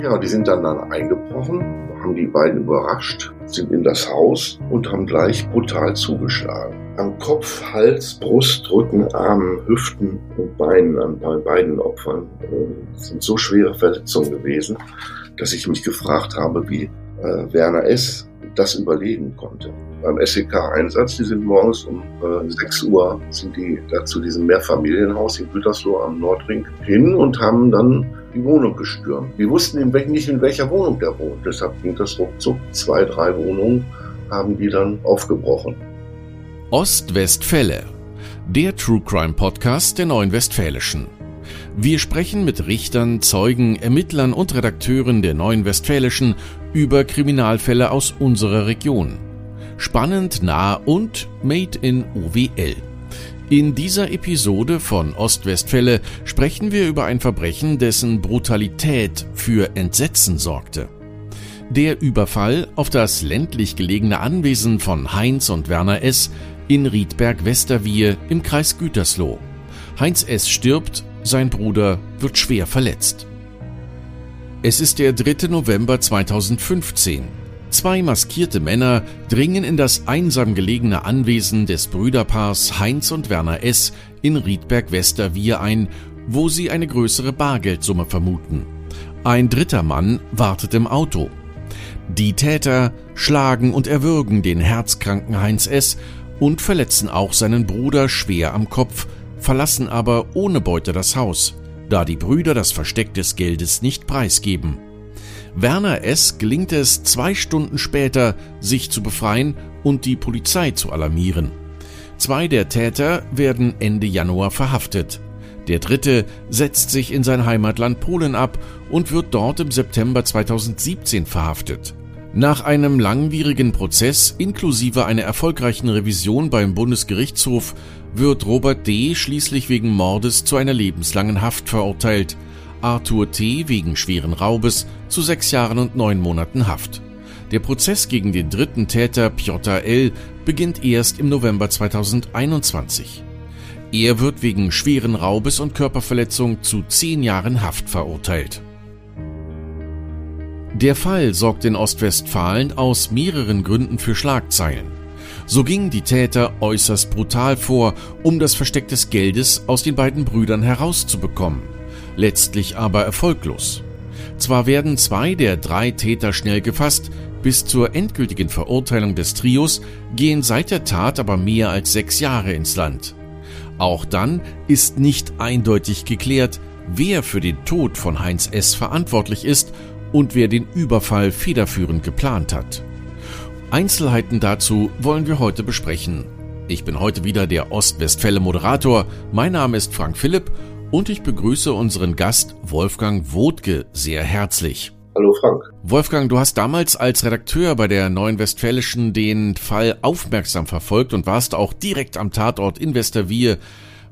Ja, die sind dann, dann eingebrochen, haben die beiden überrascht, sind in das Haus und haben gleich brutal zugeschlagen. Am Kopf, Hals, Brust, Rücken, Armen, Hüften und Beinen an bei beiden Opfern äh, sind so schwere Verletzungen gewesen, dass ich mich gefragt habe, wie äh, Werner S. das überleben konnte. Beim SEK-Einsatz, die sind morgens um äh, 6 Uhr, sind die da zu diesem Mehrfamilienhaus in Gütersloh am Nordring hin und haben dann die Wohnung gestürmt. Wir wussten in welch, nicht, in welcher Wohnung der wohnt. Deshalb ging das ruckzuck. Zwei, drei Wohnungen haben die dann aufgebrochen. Ostwestfälle, der True Crime Podcast der Neuen Westfälischen. Wir sprechen mit Richtern, Zeugen, Ermittlern und Redakteuren der Neuen Westfälischen über Kriminalfälle aus unserer Region. Spannend, nah und made in OWL. In dieser Episode von Ostwestfälle sprechen wir über ein Verbrechen, dessen Brutalität für Entsetzen sorgte. Der Überfall auf das ländlich gelegene Anwesen von Heinz und Werner S. in Riedberg-Westerwier im Kreis Gütersloh. Heinz S. stirbt, sein Bruder wird schwer verletzt. Es ist der 3. November 2015. Zwei maskierte Männer dringen in das einsam gelegene Anwesen des Brüderpaars Heinz und Werner S. in Riedberg-Westerwier ein, wo sie eine größere Bargeldsumme vermuten. Ein dritter Mann wartet im Auto. Die Täter schlagen und erwürgen den herzkranken Heinz S. und verletzen auch seinen Bruder schwer am Kopf, verlassen aber ohne Beute das Haus, da die Brüder das Versteck des Geldes nicht preisgeben. Werner S. gelingt es zwei Stunden später, sich zu befreien und die Polizei zu alarmieren. Zwei der Täter werden Ende Januar verhaftet. Der dritte setzt sich in sein Heimatland Polen ab und wird dort im September 2017 verhaftet. Nach einem langwierigen Prozess inklusive einer erfolgreichen Revision beim Bundesgerichtshof wird Robert D. schließlich wegen Mordes zu einer lebenslangen Haft verurteilt. Arthur T. wegen schweren Raubes zu sechs Jahren und neun Monaten Haft. Der Prozess gegen den dritten Täter Piotr L. beginnt erst im November 2021. Er wird wegen schweren Raubes und Körperverletzung zu zehn Jahren Haft verurteilt. Der Fall sorgt in Ostwestfalen aus mehreren Gründen für Schlagzeilen. So gingen die Täter äußerst brutal vor, um das Versteck des Geldes aus den beiden Brüdern herauszubekommen letztlich aber erfolglos. Zwar werden zwei der drei Täter schnell gefasst, bis zur endgültigen Verurteilung des Trios gehen seit der Tat aber mehr als sechs Jahre ins Land. Auch dann ist nicht eindeutig geklärt, wer für den Tod von Heinz S. verantwortlich ist und wer den Überfall federführend geplant hat. Einzelheiten dazu wollen wir heute besprechen. Ich bin heute wieder der Ostwestfälle Moderator. Mein Name ist Frank Philipp und ich begrüße unseren Gast Wolfgang Wodke sehr herzlich. Hallo Frank. Wolfgang, du hast damals als Redakteur bei der Neuen Westfälischen den Fall aufmerksam verfolgt und warst auch direkt am Tatort in Westerwier.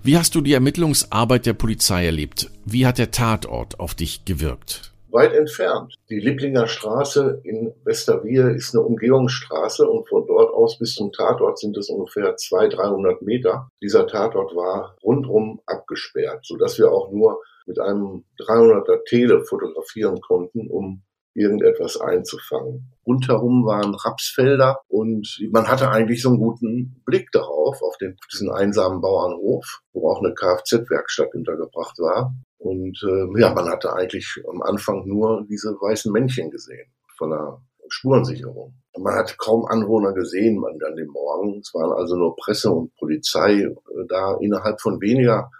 Wie hast du die Ermittlungsarbeit der Polizei erlebt? Wie hat der Tatort auf dich gewirkt? Weit entfernt. Die Liblinger Straße in Westerwier ist eine Umgehungsstraße und von dort aus bis zum Tatort sind es ungefähr 200, 300 Meter. Dieser Tatort war rundrum abgesperrt, sodass wir auch nur mit einem 300er Tele fotografieren konnten, um irgendetwas einzufangen. Rundherum waren Rapsfelder und man hatte eigentlich so einen guten Blick darauf, auf den, diesen einsamen Bauernhof, wo auch eine Kfz-Werkstatt untergebracht war. Und äh, ja, man hatte eigentlich am Anfang nur diese weißen Männchen gesehen von der Spurensicherung. Man hat kaum Anwohner gesehen an dem Morgen. Es waren also nur Presse und Polizei äh, da. Innerhalb von weniger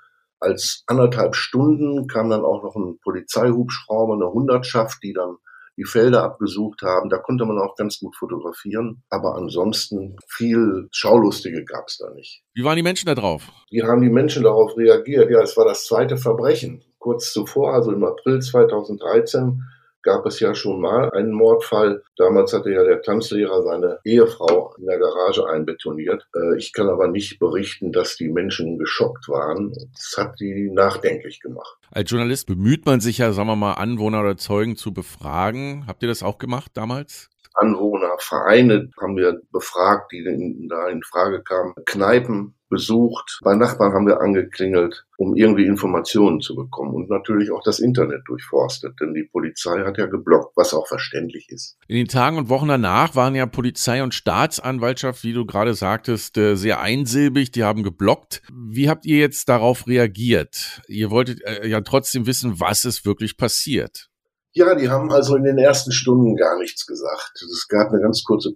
als anderthalb Stunden kam dann auch noch ein Polizeihubschrauber, eine Hundertschaft, die dann die Felder abgesucht haben. Da konnte man auch ganz gut fotografieren. Aber ansonsten viel Schaulustige gab es da nicht. Wie waren die Menschen da drauf? Wie haben die Menschen darauf reagiert? Ja, es war das zweite Verbrechen kurz zuvor, also im April 2013, gab es ja schon mal einen Mordfall. Damals hatte ja der Tanzlehrer seine Ehefrau in der Garage einbetoniert. Äh, ich kann aber nicht berichten, dass die Menschen geschockt waren. Das hat die nachdenklich gemacht. Als Journalist bemüht man sich ja, sagen wir mal, Anwohner oder Zeugen zu befragen. Habt ihr das auch gemacht damals? Anwohner, Vereine haben wir befragt, die da in Frage kamen. Kneipen, besucht. Bei Nachbarn haben wir angeklingelt, um irgendwie Informationen zu bekommen und natürlich auch das Internet durchforstet, denn die Polizei hat ja geblockt, was auch verständlich ist. In den Tagen und Wochen danach waren ja Polizei und Staatsanwaltschaft, wie du gerade sagtest, äh, sehr einsilbig, die haben geblockt. Wie habt ihr jetzt darauf reagiert? Ihr wolltet äh, ja trotzdem wissen, was ist wirklich passiert. Ja, die haben also in den ersten Stunden gar nichts gesagt. Es gab eine ganz kurze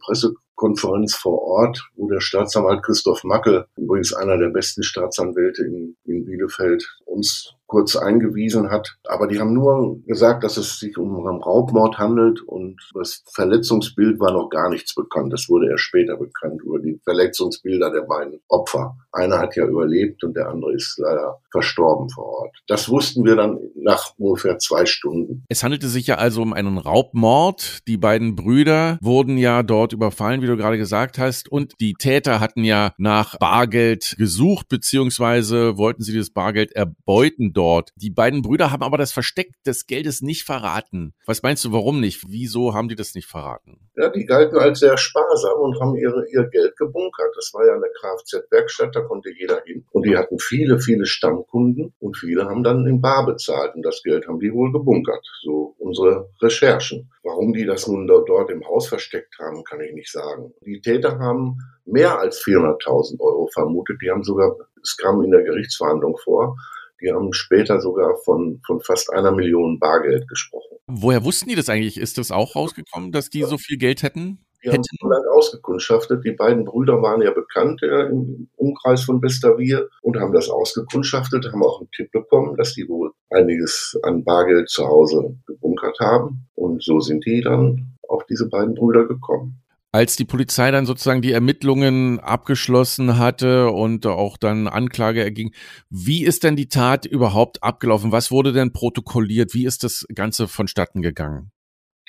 Pressekonferenz vor Ort, wo der Staatsanwalt Christoph Mackel, übrigens einer der besten Staatsanwälte in, in Bielefeld, uns kurz eingewiesen hat. Aber die haben nur gesagt, dass es sich um einen Raubmord handelt und das Verletzungsbild war noch gar nichts bekannt. Das wurde erst später bekannt über die Verletzungsbilder der beiden Opfer. Einer hat ja überlebt und der andere ist leider verstorben vor Ort. Das wussten wir dann nach ungefähr zwei Stunden. Es handelte sich ja also um einen Raubmord. Die beiden Brüder wurden ja dort überfallen, wie du gerade gesagt hast, und die Täter hatten ja nach Bargeld gesucht, beziehungsweise wollten sie das Bargeld erbeuten dort. Die beiden Brüder haben aber das Versteck des Geldes nicht verraten. Was meinst du, warum nicht? Wieso haben die das nicht verraten? Ja, die galten als sehr sparsam und haben ihre, ihr Geld gebunkert. Das war ja eine Kfz-Werkstatt, da konnte jeder hin. Und die hatten viele, viele Stammkunden und viele haben dann in Bar bezahlt und das Geld haben die wohl gebunkert. So unsere Recherchen. Warum die das nun dort im Haus versteckt haben, kann ich nicht sagen. Die Täter haben mehr als 400.000 Euro vermutet. Die haben sogar, es kam in der Gerichtsverhandlung vor, die haben später sogar von, von fast einer Million Bargeld gesprochen. Woher wussten die das eigentlich? Ist das auch rausgekommen, dass die ja. so viel Geld hätten? Die haben so lange ausgekundschaftet. Die beiden Brüder waren ja bekannt äh, im Umkreis von Westerwier und haben das ausgekundschaftet, haben auch einen Tipp bekommen, dass die wohl einiges an Bargeld zu Hause gebunkert haben. Und so sind die dann auf diese beiden Brüder gekommen als die Polizei dann sozusagen die Ermittlungen abgeschlossen hatte und auch dann Anklage erging, wie ist denn die Tat überhaupt abgelaufen? Was wurde denn protokolliert? Wie ist das Ganze vonstatten gegangen?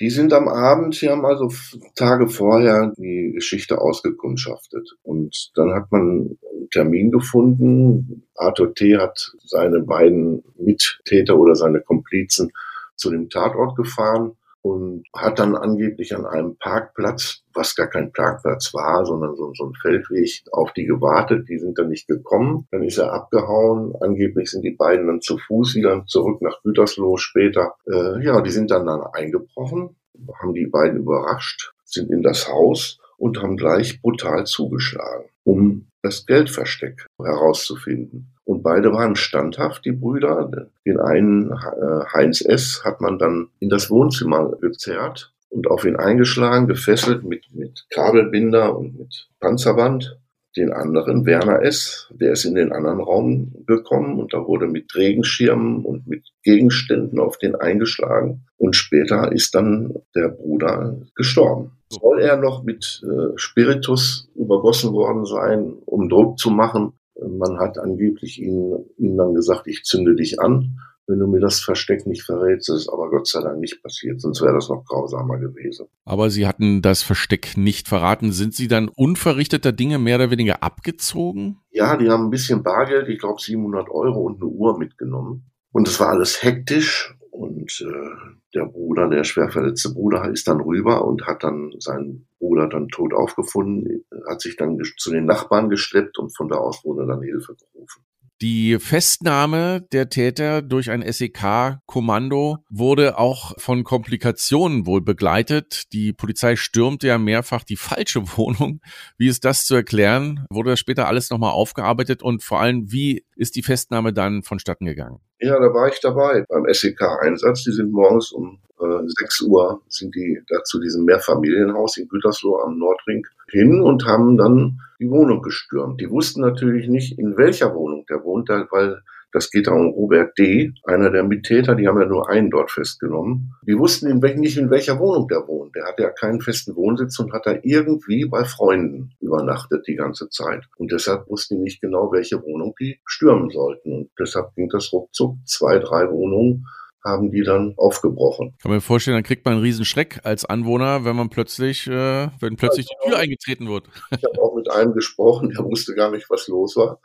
Die sind am Abend, sie haben also Tage vorher die Geschichte ausgekundschaftet. Und dann hat man einen Termin gefunden. Arthur T. hat seine beiden Mittäter oder seine Komplizen zu dem Tatort gefahren und hat dann angeblich an einem Parkplatz, was gar kein Parkplatz war, sondern so, so ein Feldweg, auf die gewartet. Die sind dann nicht gekommen. Dann ist er abgehauen. Angeblich sind die beiden dann zu Fuß wieder zurück nach Gütersloh später. Äh, ja, die sind dann dann eingebrochen, haben die beiden überrascht, sind in das Haus und haben gleich brutal zugeschlagen, um das Geldversteck herauszufinden. Und beide waren standhaft, die Brüder. Den einen, äh, Heinz S., hat man dann in das Wohnzimmer gezerrt und auf ihn eingeschlagen, gefesselt mit, mit Kabelbinder und mit Panzerband. Den anderen, Werner S., der ist in den anderen Raum gekommen und da wurde mit Regenschirmen und mit Gegenständen auf den eingeschlagen. Und später ist dann der Bruder gestorben. Soll er noch mit äh, Spiritus übergossen worden sein, um Druck zu machen? Man hat angeblich ihm, ihm dann gesagt, ich zünde dich an, wenn du mir das Versteck nicht verrätst. Das ist aber Gott sei Dank nicht passiert, sonst wäre das noch grausamer gewesen. Aber Sie hatten das Versteck nicht verraten. Sind Sie dann unverrichteter Dinge mehr oder weniger abgezogen? Ja, die haben ein bisschen Bargeld, ich glaube 700 Euro und eine Uhr mitgenommen. Und es war alles hektisch und äh, der Bruder, der schwer verletzte Bruder, ist dann rüber und hat dann seinen Bruder dann tot aufgefunden, hat sich dann zu den Nachbarn geschleppt und von da aus wurde dann Hilfe gerufen. Die Festnahme der Täter durch ein SEK-Kommando wurde auch von Komplikationen wohl begleitet. Die Polizei stürmte ja mehrfach die falsche Wohnung. Wie ist das zu erklären? Wurde das später alles nochmal aufgearbeitet und vor allem, wie ist die Festnahme dann vonstatten gegangen? Ja, da war ich dabei beim SEK-Einsatz. Die sind morgens um äh, 6 Uhr sind die da zu diesem Mehrfamilienhaus in Gütersloh am Nordring hin und haben dann die Wohnung gestürmt. Die wussten natürlich nicht, in welcher Wohnung der wohnt, weil das geht um Robert D., einer der Mittäter, die haben ja nur einen dort festgenommen. Die wussten in wel nicht, in welcher Wohnung der wohnt. Der hatte ja keinen festen Wohnsitz und hat da irgendwie bei Freunden übernachtet die ganze Zeit. Und deshalb wussten die nicht genau, welche Wohnung die stürmen sollten. Und deshalb ging das ruckzuck zwei, drei Wohnungen haben die dann aufgebrochen. Kann man mir vorstellen, dann kriegt man einen Riesenschreck als Anwohner, wenn man plötzlich, äh, wenn plötzlich also, die Tür eingetreten wird. Ich habe auch mit einem gesprochen, der wusste gar nicht, was los war.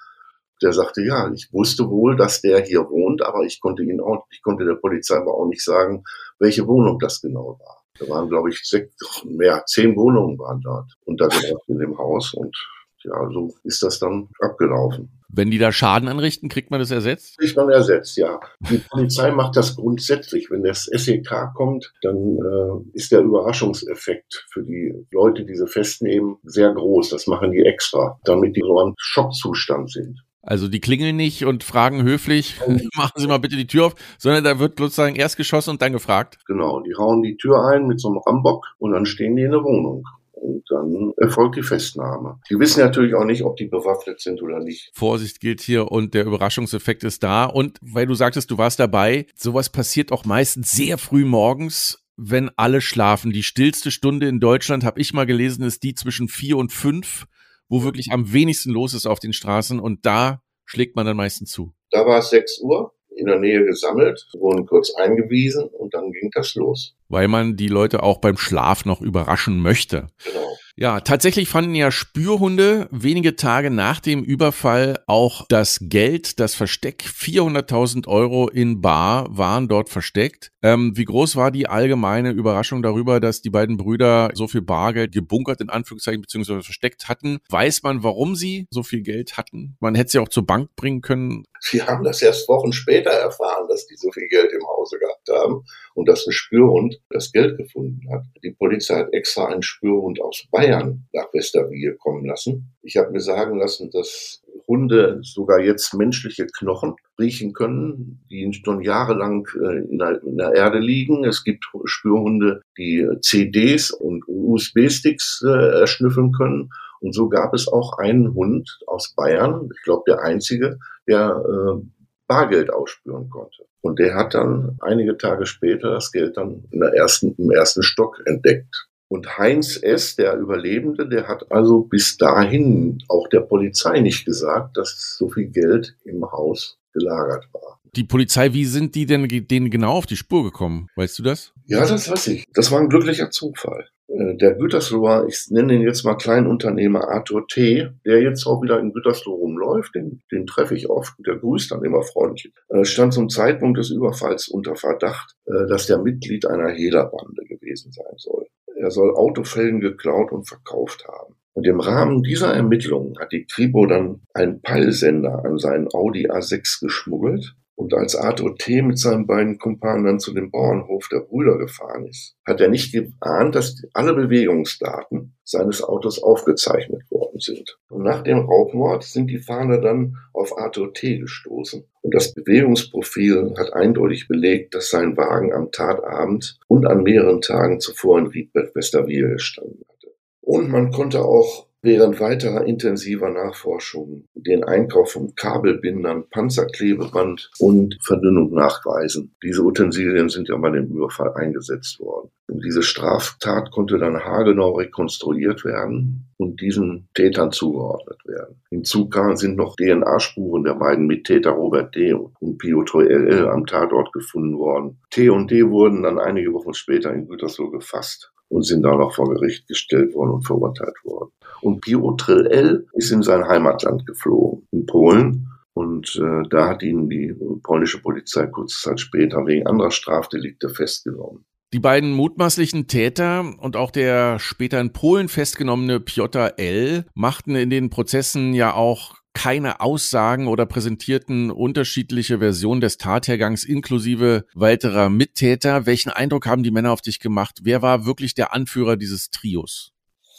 Der sagte, ja, ich wusste wohl, dass der hier wohnt, aber ich konnte ihn auch, ich konnte der Polizei aber auch nicht sagen, welche Wohnung das genau war. Da waren, glaube ich, sechs, mehr, zehn Wohnungen waren dort untergebracht in dem Haus und Ja, so ist das dann abgelaufen. Wenn die da Schaden anrichten, kriegt man das ersetzt? Kriegt man ersetzt, ja. Die Polizei macht das grundsätzlich. Wenn das SEK kommt, dann äh, ist der Überraschungseffekt für die Leute, die sie festnehmen, sehr groß. Das machen die extra, damit die so im Schockzustand sind. Also die klingeln nicht und fragen höflich, machen Sie mal bitte die Tür auf, sondern da wird sozusagen erst geschossen und dann gefragt. Genau, die hauen die Tür ein mit so einem Rambock und dann stehen die in der Wohnung. Und dann erfolgt die Festnahme. Die wissen natürlich auch nicht, ob die bewaffnet sind oder nicht. Vorsicht gilt hier und der Überraschungseffekt ist da. Und weil du sagtest, du warst dabei, sowas passiert auch meistens sehr früh morgens wenn alle schlafen. Die stillste Stunde in Deutschland, habe ich mal gelesen, ist die zwischen vier und fünf wo wirklich am wenigsten los ist auf den Straßen und da schlägt man dann meistens zu. Da war es 6 Uhr, in der Nähe gesammelt, wurden kurz eingewiesen und dann ging das los. Weil man die Leute auch beim Schlaf noch überraschen möchte. Genau. Ja, tatsächlich fanden ja Spürhunde wenige Tage nach dem Überfall auch das Geld, das Versteck, 400.000 Euro in Bar waren dort versteckt. Ähm, wie groß war die allgemeine Überraschung darüber, dass die beiden Brüder so viel Bargeld gebunkert in Anführungszeichen beziehungsweise versteckt hatten? Weiß man, warum sie so viel Geld hatten? Man hätte sie auch zur Bank bringen können. Sie haben das erst Wochen später erfahren, dass die so viel Geld im Hause gehabt haben und dass ein Spürhund das Geld gefunden hat. Die Polizei hat extra einen Spürhund aus Bayern nach Westerwiel kommen lassen. Ich habe mir sagen lassen, dass Hunde sogar jetzt menschliche Knochen riechen können, die schon jahrelang äh, in der, Erde liegen. Es gibt Spürhunde, die CDs und USB-Sticks äh, erschnüffeln können. Und so gab es auch einen Hund aus Bayern, ich glaube der einzige, der äh, Bargeld ausspüren konnte. Und der hat dann einige Tage später das Geld dann in der ersten, im ersten Stock entdeckt. Und Heinz S., der Überlebende, der hat also bis dahin auch der Polizei nicht gesagt, dass so viel Geld im Haus gelagert war. Die Polizei, wie sind die denn denen genau auf die Spur gekommen? Weißt du das? Ja, das weiß ich. Das war ein glücklicher Zufall. Äh, der Gütersloher, ich nenne ihn jetzt mal Kleinunternehmer Arthur T., der jetzt auch wieder in Gütersloh rumläuft, den, den treffe ich oft, der grüßt dann immer freundlich, äh, stand zum Zeitpunkt des Überfalls unter Verdacht, äh, dass der Mitglied einer Hehlerbande gewesen sein soll. Er soll Autofällen geklaut und verkauft haben. Und im Rahmen dieser Ermittlungen hat die Kripo dann einen Peilsender an seinen Audi A6 geschmuggelt und als Arthur T. mit seinen beiden Kumpanen dann zu dem Bauernhof der Brüder gefahren ist, hat er nicht geahnt, dass alle Bewegungsdaten seines Autos aufgezeichnet worden sind. Und nach dem Raubmord sind die Fahnder dann auf Arthur T. gestoßen. Und das Bewegungsprofil hat eindeutig belegt, dass sein Wagen am Tatabend und an mehreren Tagen zuvor in Riedberg Westerwil gestanden hatte. Und man konnte auch während weiterer intensiver Nachforschungen den Einkauf von Kabelbindern, Panzerklebeband und Verdünnung nachweisen. Diese Utensilien sind ja bei dem Überfall eingesetzt worden. Und diese Straftat konnte dann haargenau rekonstruiert werden und diesen Tätern zugeordnet werden. Hinzu sind noch DNA-Spuren der beiden Mittäter Robert D. und Piotr LL am Tatort gefunden worden. T und D wurden dann einige Wochen später in Gütersloh gefasst und sind dann auch vor Gericht gestellt worden und verurteilt worden. Und Piotr L. ist in sein Heimatland geflogen, in Polen. Und äh, da hat ihn die polnische Polizei kurze Zeit später wegen anderer Strafdelikte festgenommen. Die beiden mutmaßlichen Täter und auch der später in Polen festgenommene Piotr L. machten in den Prozessen ja auch keine Aussagen oder präsentierten unterschiedliche Versionen des Tathergangs inklusive weiterer Mittäter. Welchen Eindruck haben die Männer auf dich gemacht? Wer war wirklich der Anführer dieses Trios?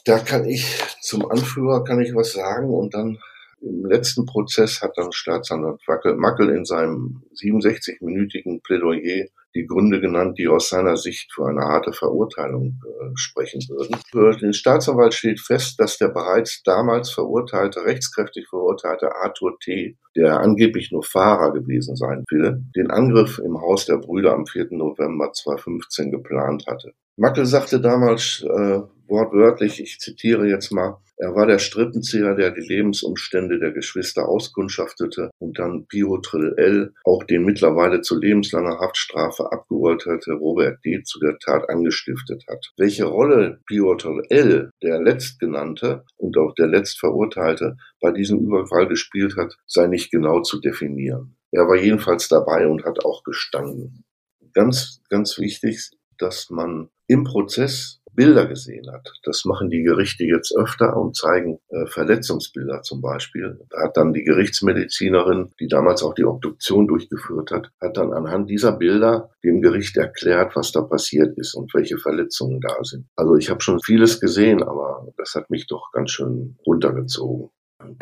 Da kann ich zum Anführer kann ich was sagen und dann im letzten Prozess hat dann Staatsanwalt Mackel in seinem 67-minütigen Plädoyer die Gründe genannt, die aus seiner Sicht für eine harte Verurteilung äh, sprechen würden. Für den Staatsanwalt steht fest, dass der bereits damals verurteilte, rechtskräftig verurteilte Arthur T., der angeblich nur Fahrer gewesen sein will, den Angriff im Haus der Brüder am 4. November 2015 geplant hatte. Mackel sagte damals äh, wortwörtlich, ich zitiere jetzt mal, er war der Strippenzieher, der die Lebensumstände der Geschwister auskundschaftete und dann Piotr L. auch den mittlerweile zu lebenslanger Haftstrafe abgeurteilte Robert D. zu der Tat angestiftet hat. Welche Rolle Piotr L., der letztgenannte und auch der letztverurteilte, bei diesem Überfall gespielt hat, sei nicht genau zu definieren. Er war jedenfalls dabei und hat auch gestanden. Ganz, ganz wichtig, dass man im Prozess Bilder gesehen hat. Das machen die Gerichte jetzt öfter und zeigen äh, Verletzungsbilder zum Beispiel. Da hat dann die Gerichtsmedizinerin, die damals auch die Obduktion durchgeführt hat, hat dann anhand dieser Bilder dem Gericht erklärt, was da passiert ist und welche Verletzungen da sind. Also ich habe schon vieles gesehen, aber das hat mich doch ganz schön runtergezogen.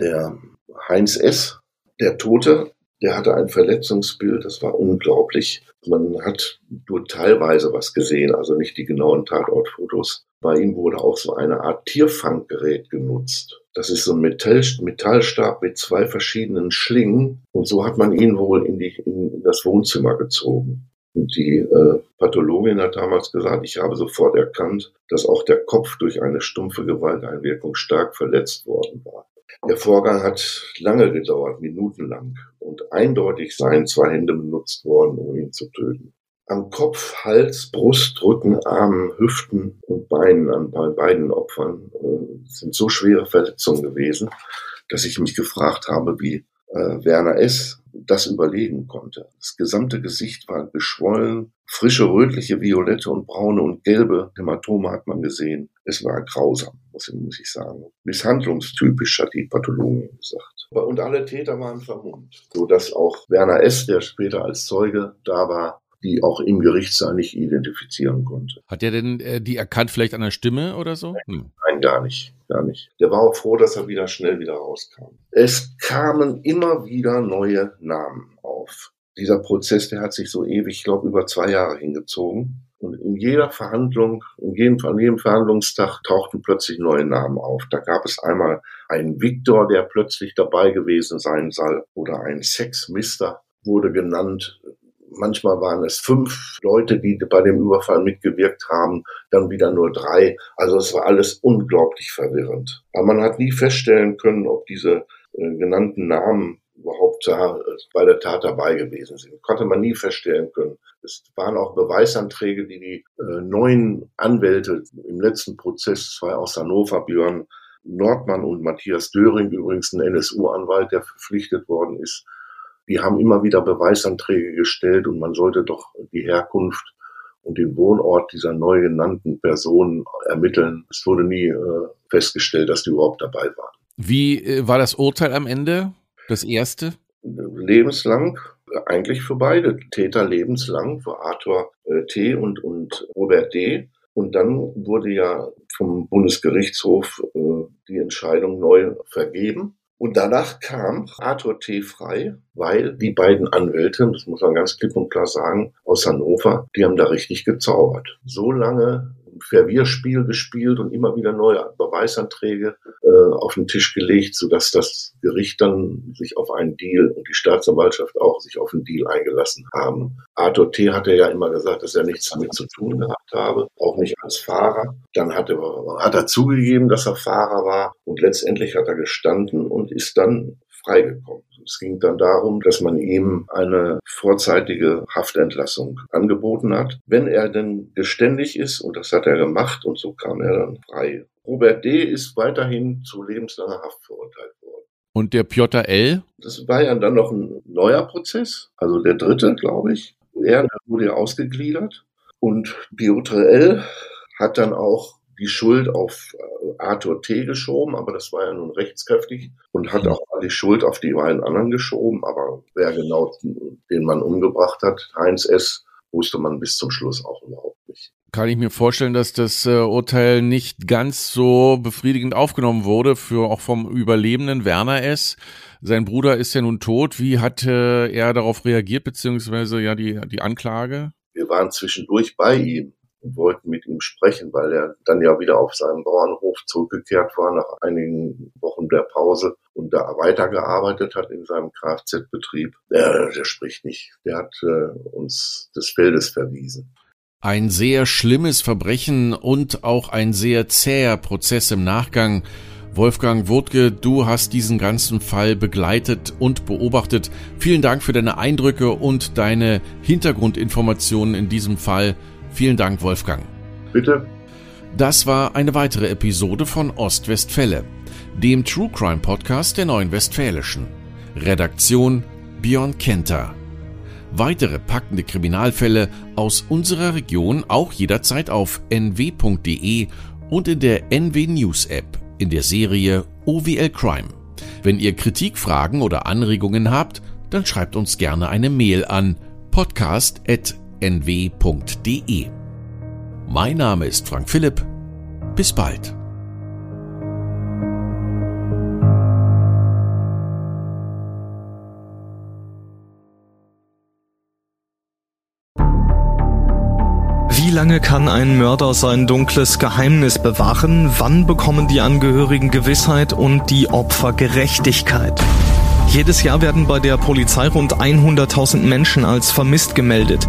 Der Heinz S., der Tote, der hatte ein Verletzungsbild, das war unglaublich. Man hat nur teilweise was gesehen, also nicht die genauen Tatortfotos. Bei ihm wurde auch so eine Art Tierfanggerät genutzt. Das ist so ein Metall, Metallstab mit zwei verschiedenen Schlingen. Und so hat man ihn wohl in, die, in das Wohnzimmer gezogen. Und die äh, Pathologin hat damals gesagt, ich habe sofort erkannt, dass auch der Kopf durch eine stumpfe Gewalteinwirkung stark verletzt worden war. Der Vorgang hat lange gedauert, minutenlang, und eindeutig seien zwei Hände benutzt worden, um ihn zu töten. Am Kopf, Hals, Brust, Rücken, Armen, Hüften und Beinen an beiden Opfern äh, sind so schwere Verletzungen gewesen, dass ich mich gefragt habe, wie äh, Werner S. das überleben konnte. Das gesamte Gesicht war geschwollen, frische rötliche, violette und braune und gelbe Hämatome hat man gesehen. Es war grausam, muss, muss ich sagen. Misshandlungstypisch, hat die Pathologin gesagt. Und alle Täter waren vermummt, sodass auch Werner S., der später als Zeuge da war, die auch im Gerichtssaal nicht identifizieren konnte. Hat er denn äh, die erkannt vielleicht an der Stimme oder so? Nein, hm. nein, gar nicht, gar nicht. Der war auch froh, dass er wieder schnell wieder rauskam. Es kamen immer wieder neue Namen auf. Dieser Prozess, der hat sich so ewig, ich glaube, über zwei Jahre hingezogen. Und in jeder Verhandlung, in jedem, an jedem Verhandlungstag tauchten plötzlich neue Namen auf. Da gab es einmal einen Viktor, der plötzlich dabei gewesen sein soll, oder ein Sexmister wurde genannt manchmal waren es fünf Leute, die bei dem Überfall mitgewirkt haben, dann wieder nur drei. Also es war alles unglaublich verwirrend. Aber man hat nie feststellen können, ob diese äh, genannten Namen überhaupt bei der Tat dabei gewesen sind. Konnte man nie feststellen können. Es waren auch Beweisanträge, die die äh, neuen Anwälte im letzten Prozess, zwei aus Hannover, Björn Nordmann und Matthias Döring, übrigens ein NSU-Anwalt, der verpflichtet worden ist, die haben immer wieder Beweisanträge gestellt und man sollte doch die Herkunft und den Wohnort dieser neu genannten Personen ermitteln. Es wurde nie äh, festgestellt, dass die überhaupt dabei waren. Wie äh, war das Urteil am Ende? Das erste? Lebenslang, eigentlich für beide Täter lebenslang, für Arthur äh, T. und, und Robert D. Und dann wurde ja vom Bundesgerichtshof äh, die Entscheidung neu vergeben. Und danach kam Arthur T. frei, weil die beiden Anwälte, das muss man ganz klipp und klar sagen, aus Hannover, die haben da richtig gezaubert. So lange Verwirrspiel gespielt und immer wieder neue Beweisanträge äh, auf den Tisch gelegt, sodass das Gericht dann sich auf einen Deal und die Staatsanwaltschaft auch sich auf einen Deal eingelassen haben. Arthur T. hatte ja immer gesagt, dass er nichts damit zu tun gehabt habe, auch nicht als Fahrer. Dann hat er, hat er zugegeben, dass er Fahrer war und letztendlich hat er gestanden und ist dann freigekommen. Es ging dann darum, dass man ihm eine vorzeitige Haftentlassung angeboten hat. Wenn er denn geständig ist, und das hat er gemacht, und so kam er dann frei. Robert D. ist weiterhin zu lebenslanger Haft verurteilt worden. Und der Piotr L.? Das war ja dann noch ein neuer Prozess, also der dritte, glaube ich. Er wurde ja ausgegliedert. Und Piotr L. hat dann auch die Schuld auf äh, Arthur T. geschoben, aber das war ja nun rechtskräftig und hat auch die Schuld auf die beiden anderen geschoben, aber wer genau den man umgebracht hat, Heinz S., wusste man bis zum Schluss auch überhaupt nicht. Kann ich mir vorstellen, dass das äh, Urteil nicht ganz so befriedigend aufgenommen wurde, für auch vom Überlebenden Werner S. Sein Bruder ist ja nun tot. Wie hat äh, er darauf reagiert, beziehungsweise ja die, die Anklage? Wir waren zwischendurch bei ihm und wollten mit ihm sprechen, weil er dann ja wieder auf seinem Bauernhof zurückgekehrt war nach einigen Wochen der Pause und da weitergearbeitet hat in seinem Kfz-Betrieb. Der, der spricht nicht. Der hat äh, uns des Feldes verwiesen. Ein sehr schlimmes Verbrechen und auch ein sehr zäher Prozess im Nachgang. Wolfgang Wurtke, du hast diesen ganzen Fall begleitet und beobachtet. Vielen Dank für deine Eindrücke und deine Hintergrundinformationen in diesem Fall. Vielen Dank, Wolfgang. Bitte. Das war eine weitere Episode von Ostwestfälle, dem True Crime Podcast der Neuen Westfälischen. Redaktion Björn Kenter. weitere packende Kriminalfälle aus unserer Region auch jederzeit auf nw.de und in der NW News App in der Serie OWL Crime. Wenn ihr Kritik, Fragen oder Anregungen habt, dann schreibt uns gerne eine Mail an podcast.nw.de. Mein Name ist Frank Philipp. Bis bald. Wie lange kann ein Mörder sein dunkles Geheimnis bewahren? Wann bekommen die Angehörigen Gewissheit und die Opfer Gerechtigkeit? Jedes Jahr werden bei der Polizei rund 100.000 Menschen als vermisst gemeldet.